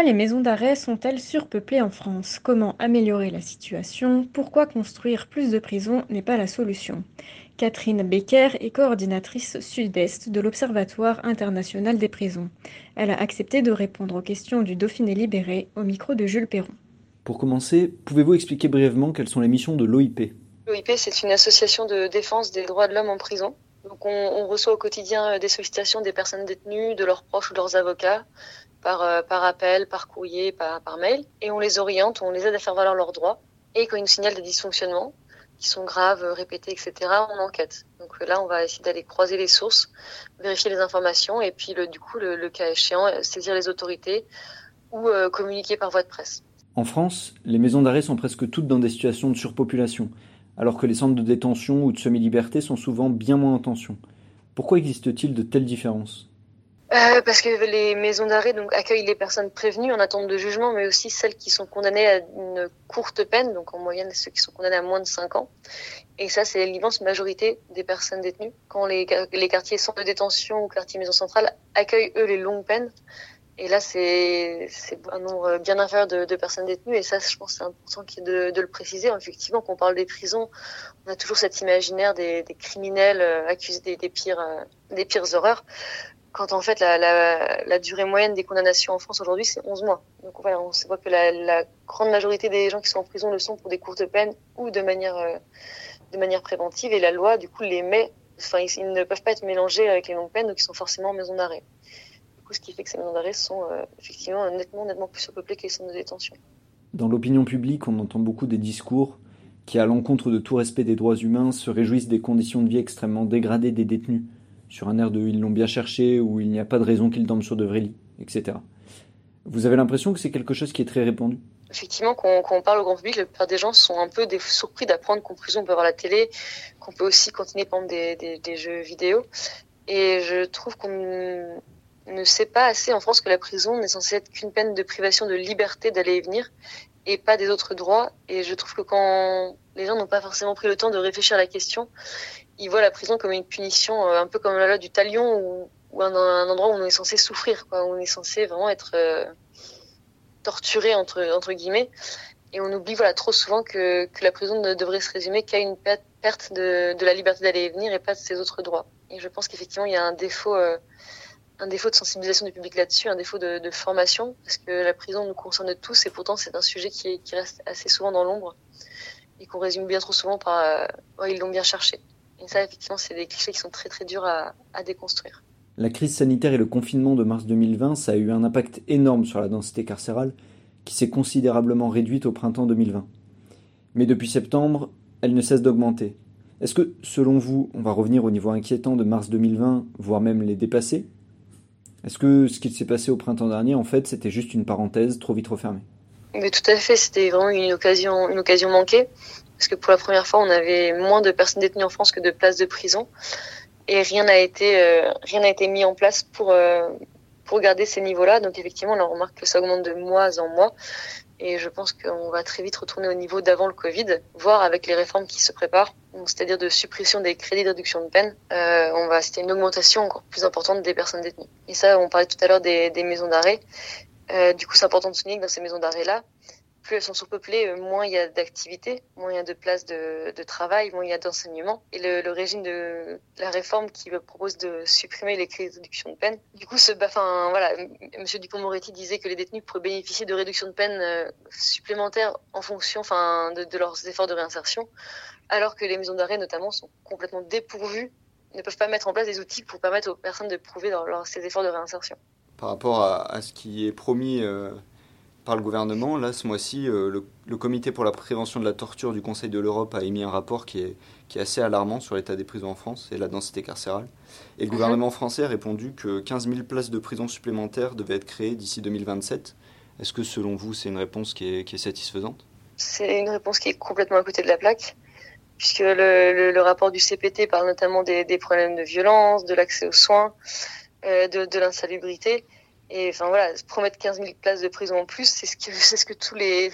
Pourquoi les maisons d'arrêt sont-elles surpeuplées en France? Comment améliorer la situation? Pourquoi construire plus de prisons n'est pas la solution? Catherine Becker est coordinatrice sud-est de l'Observatoire international des prisons. Elle a accepté de répondre aux questions du Dauphiné libéré au micro de Jules Perron. Pour commencer, pouvez-vous expliquer brièvement quelles sont les missions de l'OIP L'OIP, c'est une association de défense des droits de l'homme en prison. Donc on, on, reçoit au quotidien des sollicitations des personnes détenues, de leurs proches ou de leurs avocats, par, euh, par appel, par courrier, par, mail. Et on les oriente, on les aide à faire valoir leurs droits. Et quand ils nous signalent des dysfonctionnements, qui sont graves, répétés, etc., on enquête. Donc là, on va essayer d'aller croiser les sources, vérifier les informations, et puis du coup, le, cas échéant, saisir les autorités ou euh, communiquer par voie de presse. En France, les maisons d'arrêt sont presque toutes dans des situations de surpopulation, alors que les centres de détention ou de semi-liberté sont souvent bien moins en tension. Pourquoi existe-t-il de telles différences? Euh, parce que les maisons d'arrêt donc accueillent les personnes prévenues en attente de jugement, mais aussi celles qui sont condamnées à une courte peine, donc en moyenne ceux qui sont condamnés à moins de 5 ans. Et ça, c'est l'immense majorité des personnes détenues. Quand les, les quartiers centres de détention ou quartiers maison centrale accueillent eux les longues peines, et là c'est un nombre bien inférieur de, personnes détenues. Et ça, je pense, c'est important de, le préciser. Effectivement, quand on parle des prisons, on a toujours cet imaginaire des, criminels accusés des, des pires, des pires horreurs quand en fait la, durée moyenne des condamnations en France aujourd'hui c'est 11 mois. Donc voilà, on voit que la, grande majorité des gens qui sont en prison le sont pour des courtes peines ou de manière euh, de manière préventive et la loi du coup les met enfin ils, ils, ne peuvent pas être mélangés avec les longues peines donc ils sont forcément en maison d'arrêt. Du coup ce qui fait que ces maisons d'arrêt sont euh, effectivement nettement nettement plus surpeuplées que les centres de détention. Dans l'opinion publique, on entend beaucoup des discours qui à l'encontre de tout respect des droits humains se réjouissent des conditions de vie extrêmement dégradées des détenus sur un air de ils l'ont bien cherché ou il n'y a pas de raison qu'ils dorment sur de vrais lits, etc. Vous avez l'impression que c'est quelque chose qui est très répandu? Effectivement, quand, on parle au grand public, la plupart des gens sont un peu surpris d'apprendre qu'en prison on peut voir la télé, qu'on peut aussi continuer par des, des, des, jeux vidéo. Et je trouve qu'on ne sait pas assez en France que la prison n'est censée être qu'une peine de privation de liberté d'aller et venir et pas des autres droits. Et je trouve que quand les gens n'ont pas forcément pris le temps de réfléchir à la question, ils voient la prison comme une punition, euh, un peu comme la loi du talion, ou, un, endroit où on est censé souffrir, où on est censé vraiment être euh, torturé entre guillemets. Et on oublie voilà trop souvent que, la prison ne devrait se résumer qu'à une perte de, la liberté d'aller et venir et pas de ses autres droits. Et je pense qu'effectivement il y a un défaut euh, un défaut de sensibilisation du public là-dessus, un défaut de, formation, parce que la prison nous concerne tous et pourtant c'est un sujet qui, reste assez souvent dans l'ombre et qu'on résume bien trop souvent par oh, ils l'ont bien cherché. Et ça, effectivement, c'est des clichés qui sont très très durs à, à, déconstruire. La crise sanitaire et le confinement de mars 2020, ça a eu un impact énorme sur la densité carcérale, qui s'est considérablement réduite au printemps 2020. Mais depuis septembre, elle ne cesse d'augmenter. Est-ce que, selon vous, on va revenir au niveau inquiétant de mars 2020, voire même les dépasser? Est-ce que ce qui s'est passé au printemps dernier, en fait, c'était juste une parenthèse trop vite refermée? Mais tout à fait, c'était vraiment une occasion, une occasion manquée parce que pour la première fois, on avait moins de personnes détenues en France que de places de prison, et rien n'a été euh, rien n'a été mis en place pour euh, pour garder ces niveaux-là. Donc effectivement, là, on remarque que ça augmente de mois en mois, et je pense qu'on va très vite retourner au niveau d'avant le Covid, voire avec les réformes qui se préparent, c'est-à-dire de suppression des crédits de réduction de peine, euh, on va assister à une augmentation encore plus importante des personnes détenues. Et ça, on parlait tout à l'heure des, des maisons d'arrêt. Euh, du coup, c'est important de souligner que dans ces maisons d'arrêt-là, plus elles sont surpeuplées, euh, moins il y a d'activités, moins il y a de places de, travail, moins il y a d'enseignement. Et le, régime de la réforme qui propose de supprimer les crédits de réduction de peine, du coup, ce, bah, voilà, Monsieur Dupont-Moretti disait que les détenus pourraient bénéficier de réductions de peine euh, supplémentaires en fonction, enfin, de, leurs efforts de réinsertion, alors que les maisons d'arrêt, notamment, sont complètement dépourvues, ne peuvent pas mettre en place des outils pour permettre aux personnes de prouver leur, leur, ces efforts de réinsertion. Par rapport à, à ce qui est promis euh, par le gouvernement. Là, ce mois-ci, euh, le, le, Comité pour la prévention de la torture du Conseil de l'Europe a émis un rapport qui est, qui est assez alarmant sur l'état des prisons en France et la densité carcérale. Et le Mhm. gouvernement français a répondu que 15 000 places de prison supplémentaires devaient être créées d'ici 2027. Est-ce que selon vous, c'est une réponse qui est, qui est satisfaisante? C'est une réponse qui est complètement à côté de la plaque, puisque le, le, le rapport du CPT parle notamment des, des problèmes de violence, de l'accès aux soins, euh, de, de l'insalubrité. Et enfin voilà, promettre 15 000 places de prison en plus, c'est ce que tous les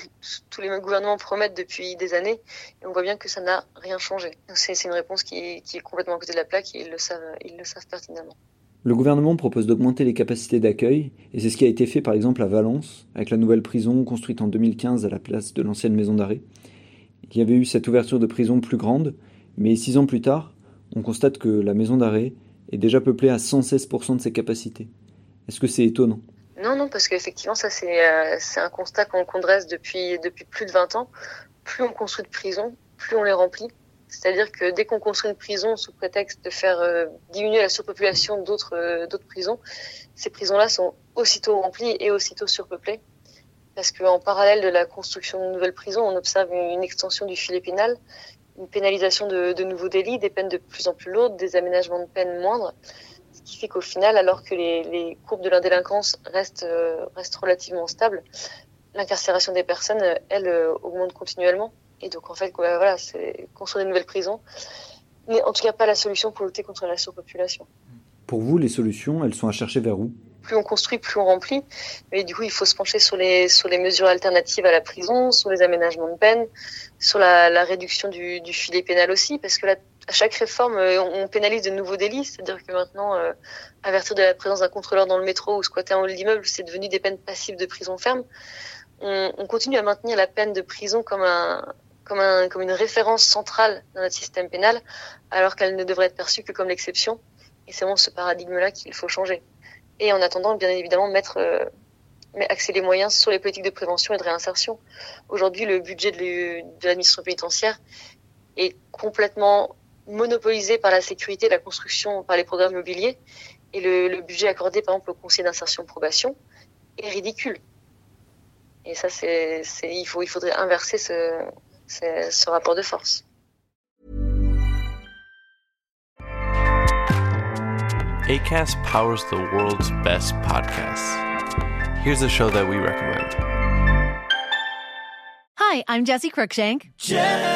tous les gouvernements promettent depuis des années. Et on voit bien que ça n'a rien changé. C'est une réponse qui est, qui est complètement à côté de la plaque et ils le savent ils le savent pertinemment. Le gouvernement propose d'augmenter les capacités d'accueil, et c'est ce qui a été fait par exemple à Valence, avec la nouvelle prison construite en 2015 à la place de l'ancienne maison d'arrêt. Il y avait eu cette ouverture de prison plus grande, mais six ans plus tard, on constate que la maison d'arrêt est déjà peuplée à 116% de ses capacités. Est-ce que c'est étonnant? Non, non, parce qu'effectivement, ça c'est euh, un constat qu'on qu dresse depuis plus de 20 ans. Plus on construit de prisons, plus on les remplit. C'est-à-dire que dès qu'on construit une prison sous prétexte de faire euh, diminuer la surpopulation d'autres euh, d'autres prisons, ces prisons-là sont aussitôt remplies et aussitôt surpeuplées. Parce qu'en parallèle de la construction de nouvelles prisons, on observe une extension du filet pénal, une pénalisation de, nouveaux délits, des peines de plus en plus lourdes, des aménagements de peines moindres qui fait qu'au final, alors que les, les courbes de l'indélinquance restent, euh, restent relativement stables, l'incarcération des personnes, elle, euh, augmente continuellement. Et donc, en fait, voilà, c'est construire des nouvelles prisons n'est en tout cas pas la solution pour lutter contre la surpopulation. Pour vous, les solutions, elles sont à chercher vers où? Plus on construit, plus on remplit. Mais du coup, il faut se pencher sur les, sur les mesures alternatives à la prison, sur les aménagements de peine, sur la, la réduction du, du filet pénal aussi, parce que là, à chaque réforme, on pénalise de nouveaux délits. C'est-à-dire que maintenant, euh, avertir de la présence d'un contrôleur dans le métro ou squatter en haut de l'immeuble, c'est devenu des peines passives de prison ferme. On, on, continue à maintenir la peine de prison comme, un, comme, un, comme une référence centrale dans notre système pénal, alors qu'elle ne devrait être perçue que comme l'exception. Et c'est vraiment ce paradigme-là qu'il faut changer. Et en attendant, bien évidemment, mettre, euh, axer les moyens sur les politiques de prévention et de réinsertion. Aujourd'hui, le budget de l'administration pénitentiaire est complètement monopolisé par la sécurité, la construction, par les programmes immobiliers. Et le, le budget accordé, par exemple, au conseil d'insertion probation est ridicule. Et ça, c'est, il, faut, il faudrait inverser ce, ce, ce rapport de force. ACAST powers the world's best podcasts. Here's a show that we recommend. Hi, I'm Jesse Cruikshank. Jesse